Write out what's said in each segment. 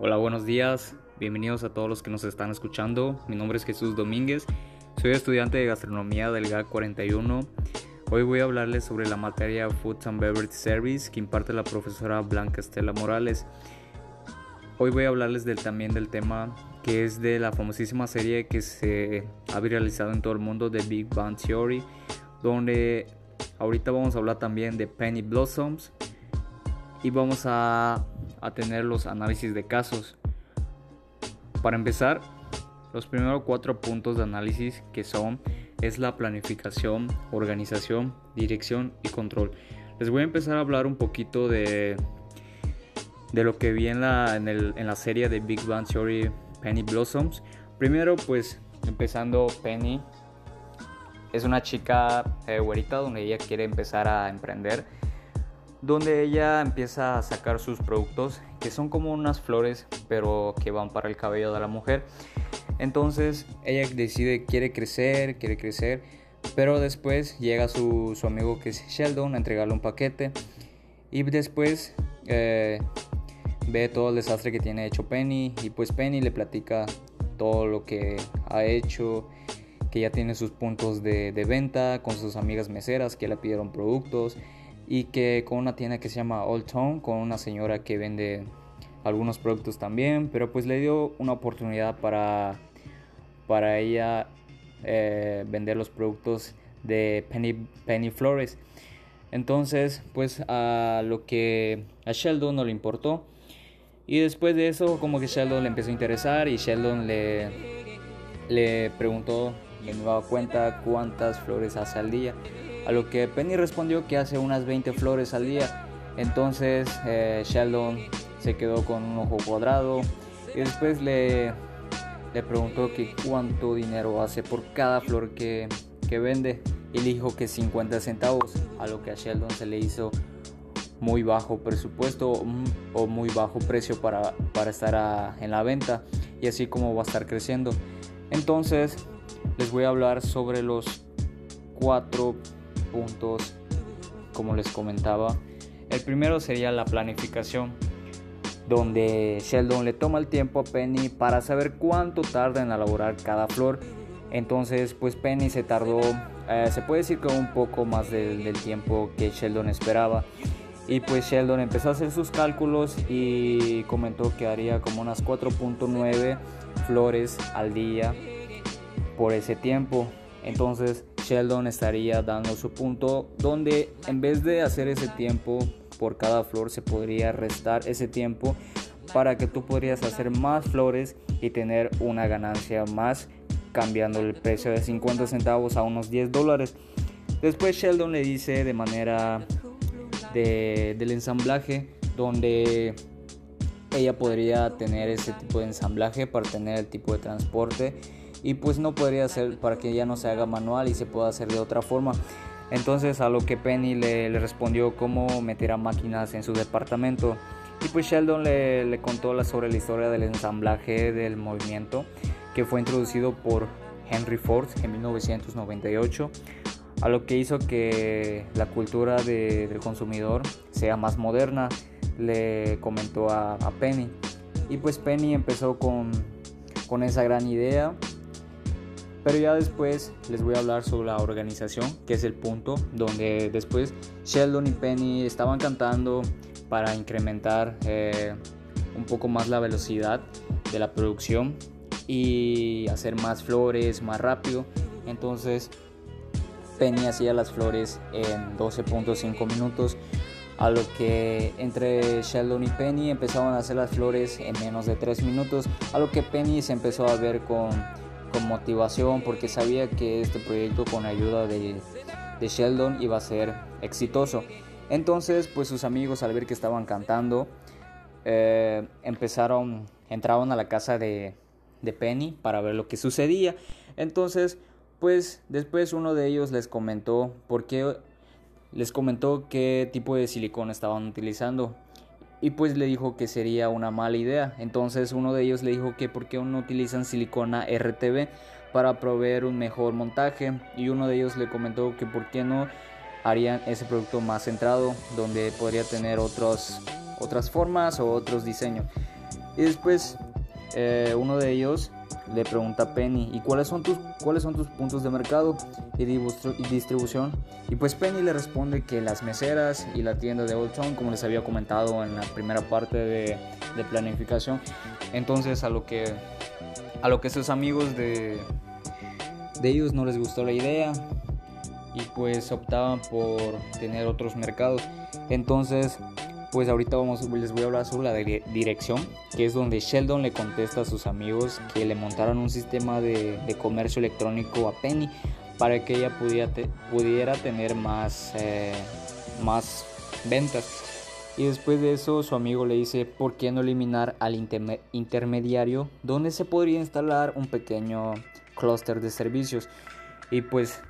Hola, buenos días. Bienvenidos a todos los que nos están escuchando. Mi nombre es Jesús Domínguez. Soy estudiante de gastronomía del GAC 41. Hoy voy a hablarles sobre la materia Food and Beverage Service que imparte la profesora Blanca Estela Morales. Hoy voy a hablarles del, también del tema que es de la famosísima serie que se ha viralizado en todo el mundo de Big Bang Theory, donde ahorita vamos a hablar también de Penny Blossoms y vamos a, a tener los análisis de casos. Para empezar, los primeros cuatro puntos de análisis que son es la planificación, organización, dirección y control. Les voy a empezar a hablar un poquito de, de lo que vi en la, en, el, en la serie de Big Bang Theory Penny Blossoms. Primero pues empezando Penny es una chica eh, güerita donde ella quiere empezar a emprender donde ella empieza a sacar sus productos que son como unas flores pero que van para el cabello de la mujer. Entonces ella decide quiere crecer quiere crecer pero después llega su, su amigo que es Sheldon a entregarle un paquete y después eh, ve todo el desastre que tiene hecho Penny y pues Penny le platica todo lo que ha hecho que ya tiene sus puntos de, de venta con sus amigas meseras que le pidieron productos y que con una tienda que se llama Old Town, con una señora que vende algunos productos también, pero pues le dio una oportunidad para, para ella eh, vender los productos de Penny, Penny Flores. Entonces, pues a lo que a Sheldon no le importó. Y después de eso, como que Sheldon le empezó a interesar y Sheldon le, le preguntó de nueva cuenta cuántas flores hace al día. A lo que Penny respondió que hace unas 20 flores al día. Entonces eh, Sheldon se quedó con un ojo cuadrado y después le, le preguntó que cuánto dinero hace por cada flor que, que vende y le dijo que 50 centavos, a lo que a Sheldon se le hizo muy bajo presupuesto o muy bajo precio para, para estar en la venta y así como va a estar creciendo. Entonces les voy a hablar sobre los cuatro puntos como les comentaba. El primero sería la planificación, donde Sheldon le toma el tiempo a Penny para saber cuánto tarda en elaborar cada flor. Entonces, pues Penny se tardó, eh, se puede decir que un poco más del, del tiempo que Sheldon esperaba. Y pues Sheldon empezó a hacer sus cálculos y comentó que haría como unas 4.9 flores al día por ese tiempo. Entonces Sheldon estaría dando su punto donde en vez de hacer ese tiempo por cada flor se podría restar ese tiempo para que tú podrías hacer más flores y tener una ganancia más cambiando el precio de 50 centavos a unos 10 dólares. Después Sheldon le dice de manera de, del ensamblaje donde ella podría tener ese tipo de ensamblaje para tener el tipo de transporte y pues no podría ser para que ya no se haga manual y se pueda hacer de otra forma. Entonces a lo que Penny le, respondió cómo meter a máquinas en su departamento y pues Sheldon le, le contó sobre la historia del ensamblaje del movimiento que fue introducido por Henry Ford en 1998 a lo que hizo que la cultura del consumidor sea más moderna, le comentó a, a Penny. Y pues Penny empezó con, con esa gran idea pero ya después les voy a hablar sobre la organización, que es el punto donde después Sheldon y Penny estaban cantando para incrementar eh, un poco más la velocidad de la producción y hacer más flores más rápido. Entonces Penny hacía las flores en 12.5 minutos, a lo que entre Sheldon y Penny empezaban a hacer las flores en menos de 3 minutos, a lo que Penny se empezó a ver con con motivación porque sabía que este proyecto con ayuda de, de Sheldon iba a ser exitoso. Entonces, pues sus amigos al ver que estaban cantando, eh, empezaron, entraron a la casa de, de Penny para ver lo que sucedía. Entonces, pues después uno de ellos les comentó por qué les comentó qué tipo de silicón estaban utilizando y pues le dijo que sería una mala idea. Entonces uno de ellos le dijo que por qué no utilizan silicona RTB para proveer un mejor montaje y uno de ellos le comentó que por qué no harían ese producto más centrado donde podría tener otros, otras formas o otros diseños. Y después eh, uno de ellos le pregunta Penny, ¿y cuáles son tus, cuáles son tus puntos de mercado y, distribución? Y pues Penny le responde que las meseras y la tienda de Old Town, como les había comentado en la primera parte de, de planificación. Entonces a lo que, a lo que sus amigos de, de ellos no les gustó la idea y pues optaban por tener otros mercados. Entonces pues ahorita vamos, les voy a hablar sobre la dirección, que es donde Sheldon le contesta a sus amigos que le montaron un sistema de, comercio electrónico a Penny para que ella pudiera, tener más, eh, más ventas. Y después de eso su amigo le dice, ¿por qué no eliminar al intermediario donde se podría instalar un pequeño clúster de servicios? Y pues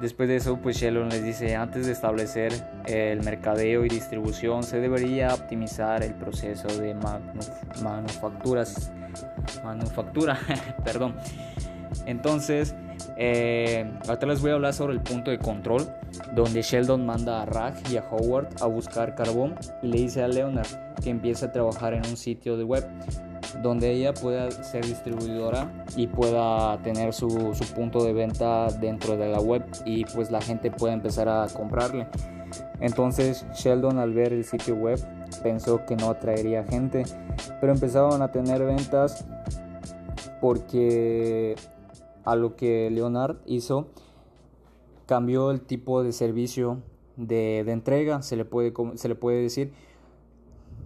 después de eso, pues Sheldon les dice, antes de establecer el mercadeo y distribución, se debería optimizar el proceso de manufacturas, manufactura, perdón. Entonces, eh, ahora les voy a hablar sobre el punto de control, donde Sheldon manda a Rag y a Howard a buscar carbón y le dice a Leonard que empiece a trabajar en un sitio de web donde ella pueda ser distribuidora y pueda tener su, su, punto de venta dentro de la web y pues la gente pueda empezar a comprarle. Entonces Sheldon al ver el sitio web pensó que no atraería gente, pero empezaron a tener ventas porque a lo que Leonard hizo cambió el tipo de servicio de, de entrega, se le, puede, se le puede decir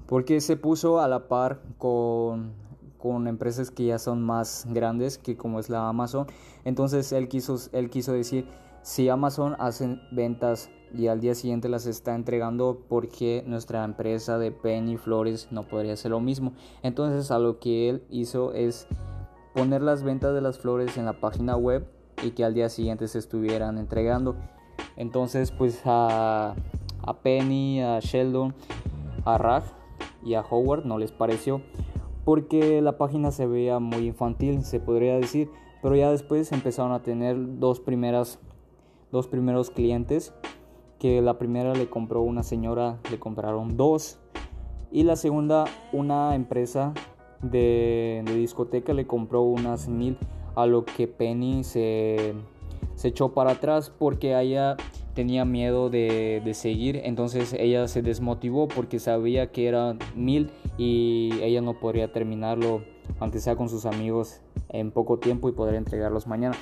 porque se puso a la par con, con empresas que ya son más grandes que como es la Amazon. Entonces él quiso, él quiso decir, si Amazon hace ventas y al día siguiente las está entregando, porque nuestra empresa de Penny Flores no podría hacer lo mismo? Entonces a lo que él hizo es poner las ventas de las flores en la página web y que al día siguiente se estuvieran entregando. Entonces pues a, a Penny, a Sheldon, a Raj y a Howard no les pareció porque la página se veía muy infantil, se podría decir, pero ya después empezaron a tener dos primeras dos primeros clientes que la primera le compró una señora, le compraron dos y la segunda una empresa de, discoteca le compró unas mil a lo que Penny se, se echó para atrás porque ella tenía miedo de, seguir, entonces ella se desmotivó porque sabía que eran mil y ella no podría terminarlo, aunque sea con sus amigos, en poco tiempo y poder entregarlos mañana.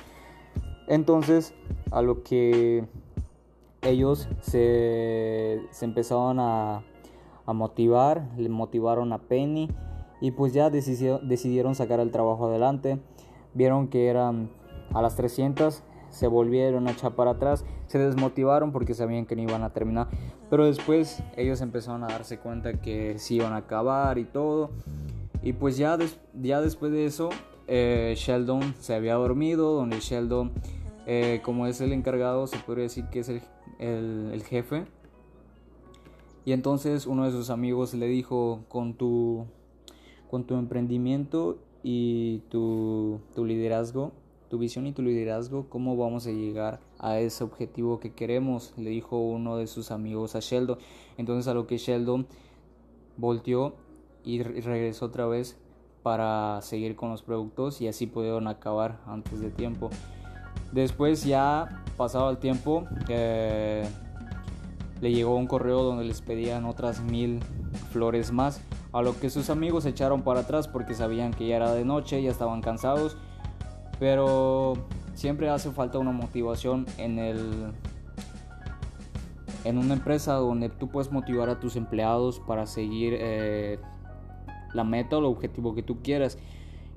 Entonces, a lo que ellos se, se empezaron a, a, motivar, le motivaron a Penny y pues ya decidieron sacar el trabajo adelante. Vieron que eran a las 300 se volvieron a echar para atrás, se desmotivaron porque sabían que no iban a terminar, pero después ellos empezaron a darse cuenta que sí iban a acabar y todo, y pues ya, ya después de eso eh, Sheldon se había dormido, donde Sheldon, eh, como es el encargado, se podría decir que es el, el, jefe, y entonces uno de sus amigos le dijo, con tu, con tu emprendimiento y tu, tu liderazgo, tu visión y tu liderazgo, cómo vamos a llegar a ese objetivo que queremos, le dijo uno de sus amigos a Sheldon. Entonces a lo que Sheldon volteó y regresó otra vez para seguir con los productos y así pudieron acabar antes de tiempo. Después ya pasado el tiempo eh, le llegó un correo donde les pedían otras mil flores más, a lo que sus amigos echaron para atrás porque sabían que ya era de noche, ya estaban cansados pero siempre hace falta una motivación en el en una empresa donde tú puedes motivar a tus empleados para seguir eh, la meta o el objetivo que tú quieras.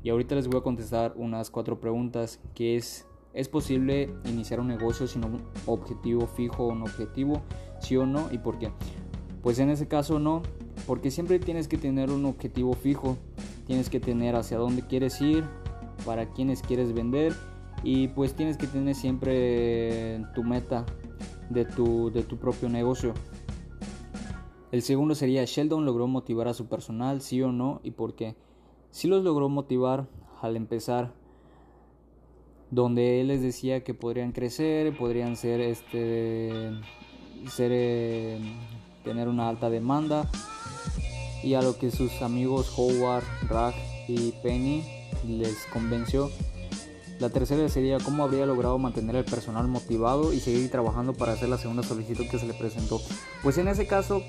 Y ahorita les voy a contestar unas cuatro preguntas que es ¿Es posible iniciar un negocio sin un objetivo fijo o un objetivo? ¿Sí o no? ¿Y por qué? Pues en ese caso no, porque siempre tienes que tener un objetivo fijo, tienes que tener hacia dónde quieres ir, para quienes quieres vender y pues tienes que tener siempre tu meta de tu, de tu propio negocio. El segundo sería, Sheldon logró motivar a su personal, sí o no, y por qué. Sí los logró motivar al empezar, donde él les decía que podrían crecer, podrían ser, este, ser, eh, tener una alta demanda, y a lo que sus amigos Howard, Rag y Penny les convenció. La tercera sería cómo habría logrado mantener el personal motivado y seguir trabajando para hacer la segunda solicitud que se le presentó. Pues en ese caso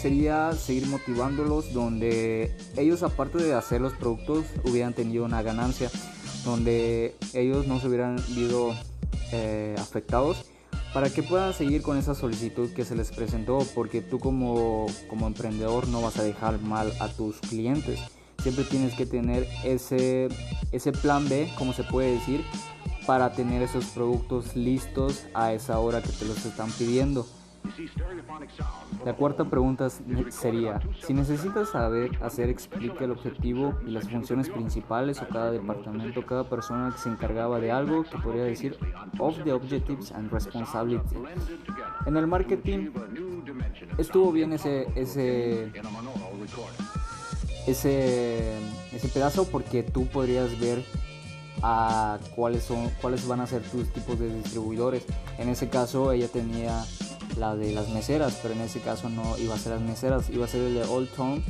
sería seguir motivándolos donde ellos aparte de hacer los productos hubieran tenido una ganancia, donde ellos no se hubieran visto eh, afectados para que puedan seguir con esa solicitud que se les presentó, porque tú como, como emprendedor no vas a dejar mal a tus clientes. Siempre tienes que tener ese, ese plan B, como se puede decir, para tener esos productos listos a esa hora que te los están pidiendo. La cuarta pregunta sería, si necesitas saber hacer, explica el objetivo y las funciones principales o cada departamento, cada persona que se encargaba de algo, que podría decir of the objectives and responsibility. En el marketing estuvo bien ese, ese, ese, ese pedazo porque tú podrías ver a cuáles son cuáles van a ser tus tipos de distribuidores. En ese caso ella tenía la de las meseras, pero en ese caso no iba a ser las meseras, iba a ser el de Old Town,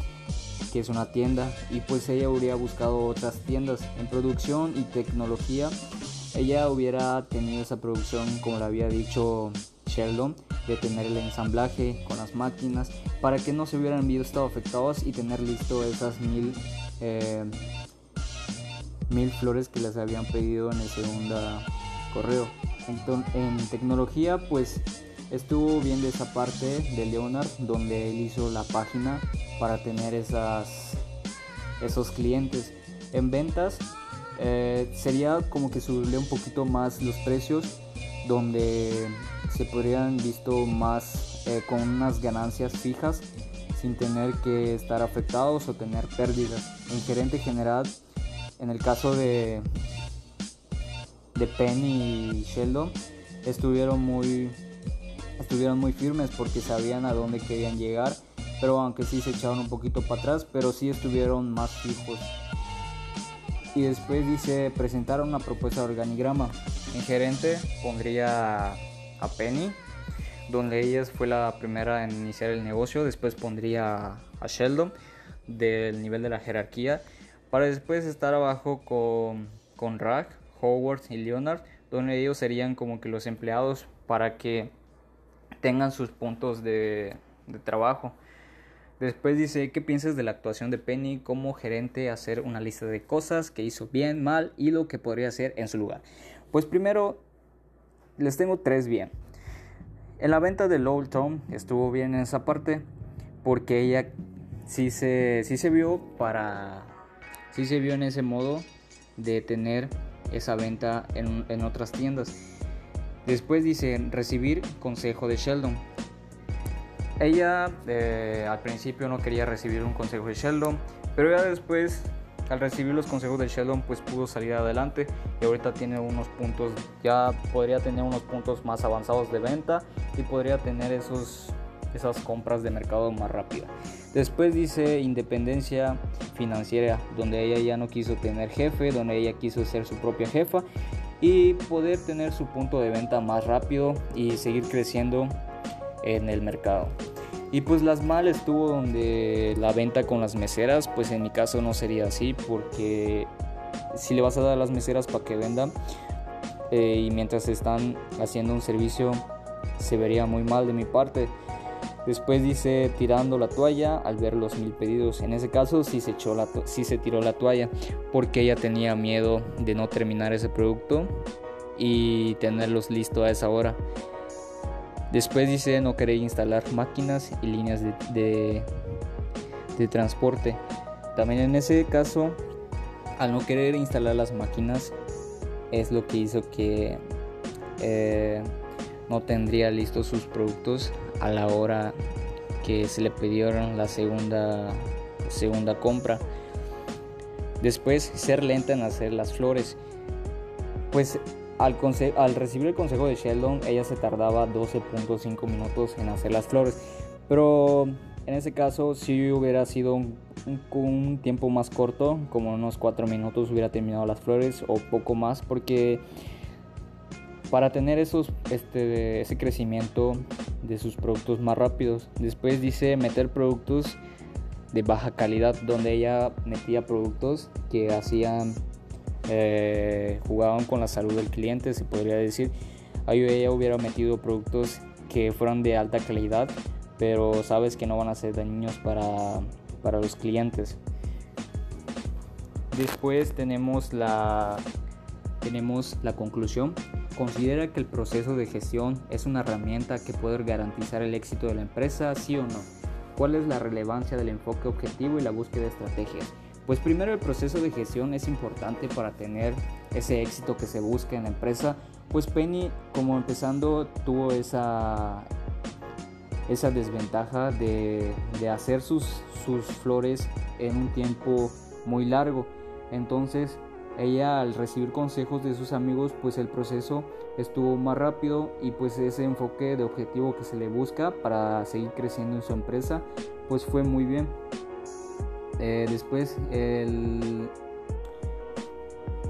que es una tienda, y pues ella hubiera buscado otras tiendas en producción y tecnología. Ella hubiera tenido esa producción, como le había dicho Sheldon, de tener el ensamblaje con las máquinas para que no se hubieran visto afectados y tener listo esas mil, eh, mil flores que les habían pedido en el segundo correo. en tecnología, pues Estuvo bien de esa parte de Leonard donde él hizo la página para tener esas, esos clientes. En ventas eh, sería como que subirle un poquito más los precios donde se podrían visto más eh, con unas ganancias fijas sin tener que estar afectados o tener pérdidas. En gerente general, en el caso de, de Penny y Sheldon, estuvieron muy estuvieron muy firmes porque sabían a dónde querían llegar, pero aunque sí se echaron un poquito para atrás, pero sí estuvieron más fijos. Y después dice, presentaron una propuesta de organigrama. En gerente pondría a Penny, donde ella fue la primera en iniciar el negocio, después pondría a Sheldon del nivel de la jerarquía, para después estar abajo con, con Rag, Howard y Leonard, donde ellos serían como que los empleados para que tengan sus puntos de, trabajo. Después dice, ¿qué piensas de la actuación de Penny como gerente? Hacer una lista de cosas que hizo bien, mal y lo que podría hacer en su lugar. Pues primero, les tengo tres bien. En la venta de Lowell Tom estuvo bien en esa parte porque ella sí se, sí se vio para... Sí se vio en ese modo de tener esa venta en, en otras tiendas. Después dice recibir consejo de Sheldon. Ella eh, al principio no quería recibir un consejo de Sheldon, pero ya después al recibir los consejos de Sheldon pues pudo salir adelante y ahorita tiene unos puntos, ya podría tener unos puntos más avanzados de venta y podría tener esos, esas compras de mercado más rápido. Después dice independencia financiera, donde ella ya no quiso tener jefe, donde ella quiso ser su propia jefa y poder tener su punto de venta más rápido y seguir creciendo en el mercado. Y pues las mal estuvo donde la venta con las meseras, pues en mi caso no sería así porque si le vas a dar a las meseras para que vendan eh, y mientras están haciendo un servicio se vería muy mal de mi parte. Después dice tirando la toalla al ver los mil pedidos. En ese caso sí se, echó la sí se tiró la toalla porque ella tenía miedo de no terminar ese producto y tenerlos listos a esa hora. Después dice no querer instalar máquinas y líneas de, de, transporte. También en ese caso, al no querer instalar las máquinas, es lo que hizo que eh, no tendría listos sus productos a la hora que se le pidieron la segunda, segunda compra. Después, ser lenta en hacer las flores. Pues al, recibir el consejo de Sheldon, ella se tardaba 12.5 minutos en hacer las flores. Pero en ese caso, si hubiera sido un, un, tiempo más corto, como unos 4 minutos, hubiera terminado las flores o poco más, porque para tener esos, este, ese crecimiento de sus productos más rápidos. Después dice meter productos de baja calidad, donde ella metía productos que hacían, eh, jugaban con la salud del cliente, se podría decir. Ahí ella hubiera metido productos que fueran de alta calidad, pero sabes que no van a ser dañinos para, para los clientes. Después tenemos la, tenemos la conclusión. Considera que el proceso de gestión es una herramienta que puede garantizar el éxito de la empresa, sí o no. ¿Cuál es la relevancia del enfoque objetivo y la búsqueda de estrategias? Pues primero el proceso de gestión es importante para tener ese éxito que se busca en la empresa. Pues Penny como empezando tuvo esa, esa desventaja de, de hacer sus, sus flores en un tiempo muy largo. Entonces ella al recibir consejos de sus amigos pues el proceso estuvo más rápido y pues ese enfoque de objetivo que se le busca para seguir creciendo en su empresa pues fue muy bien eh, después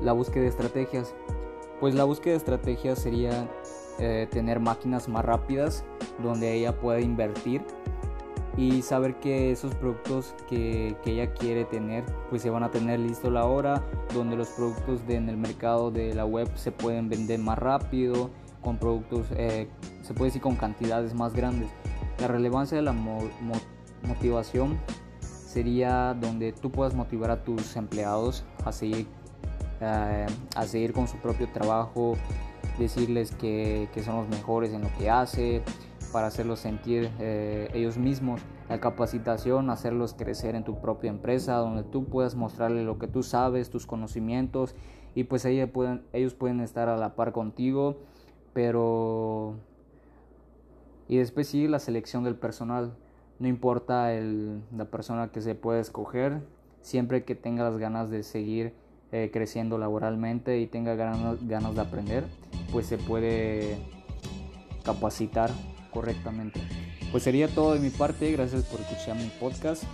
la búsqueda de estrategias. Pues la búsqueda de estrategias sería eh, tener máquinas más rápidas donde ella pueda invertir y saber que esos productos que, ella quiere tener pues se van a tener listo la hora donde los productos en el mercado de la web se pueden vender más rápido con productos eh, se puede decir con cantidades más grandes. La relevancia de la motivación sería donde tú puedas motivar a tus empleados a seguir eh, a seguir con su propio trabajo decirles que, que son los mejores en lo que hace para hacerlos sentir eh, ellos mismos. La capacitación, hacerlos crecer en tu propia empresa, donde tú puedas mostrarles lo que tú sabes, tus conocimientos, y pues ellos pueden, ellos pueden estar a la par contigo, pero... Y después sí la selección del personal. No importa el, la persona que se pueda escoger, siempre que tenga las ganas de seguir eh, creciendo laboralmente y tenga ganas, ganas de aprender, pues se puede capacitar correctamente. Pues sería todo de mi parte, gracias por escuchar mi podcast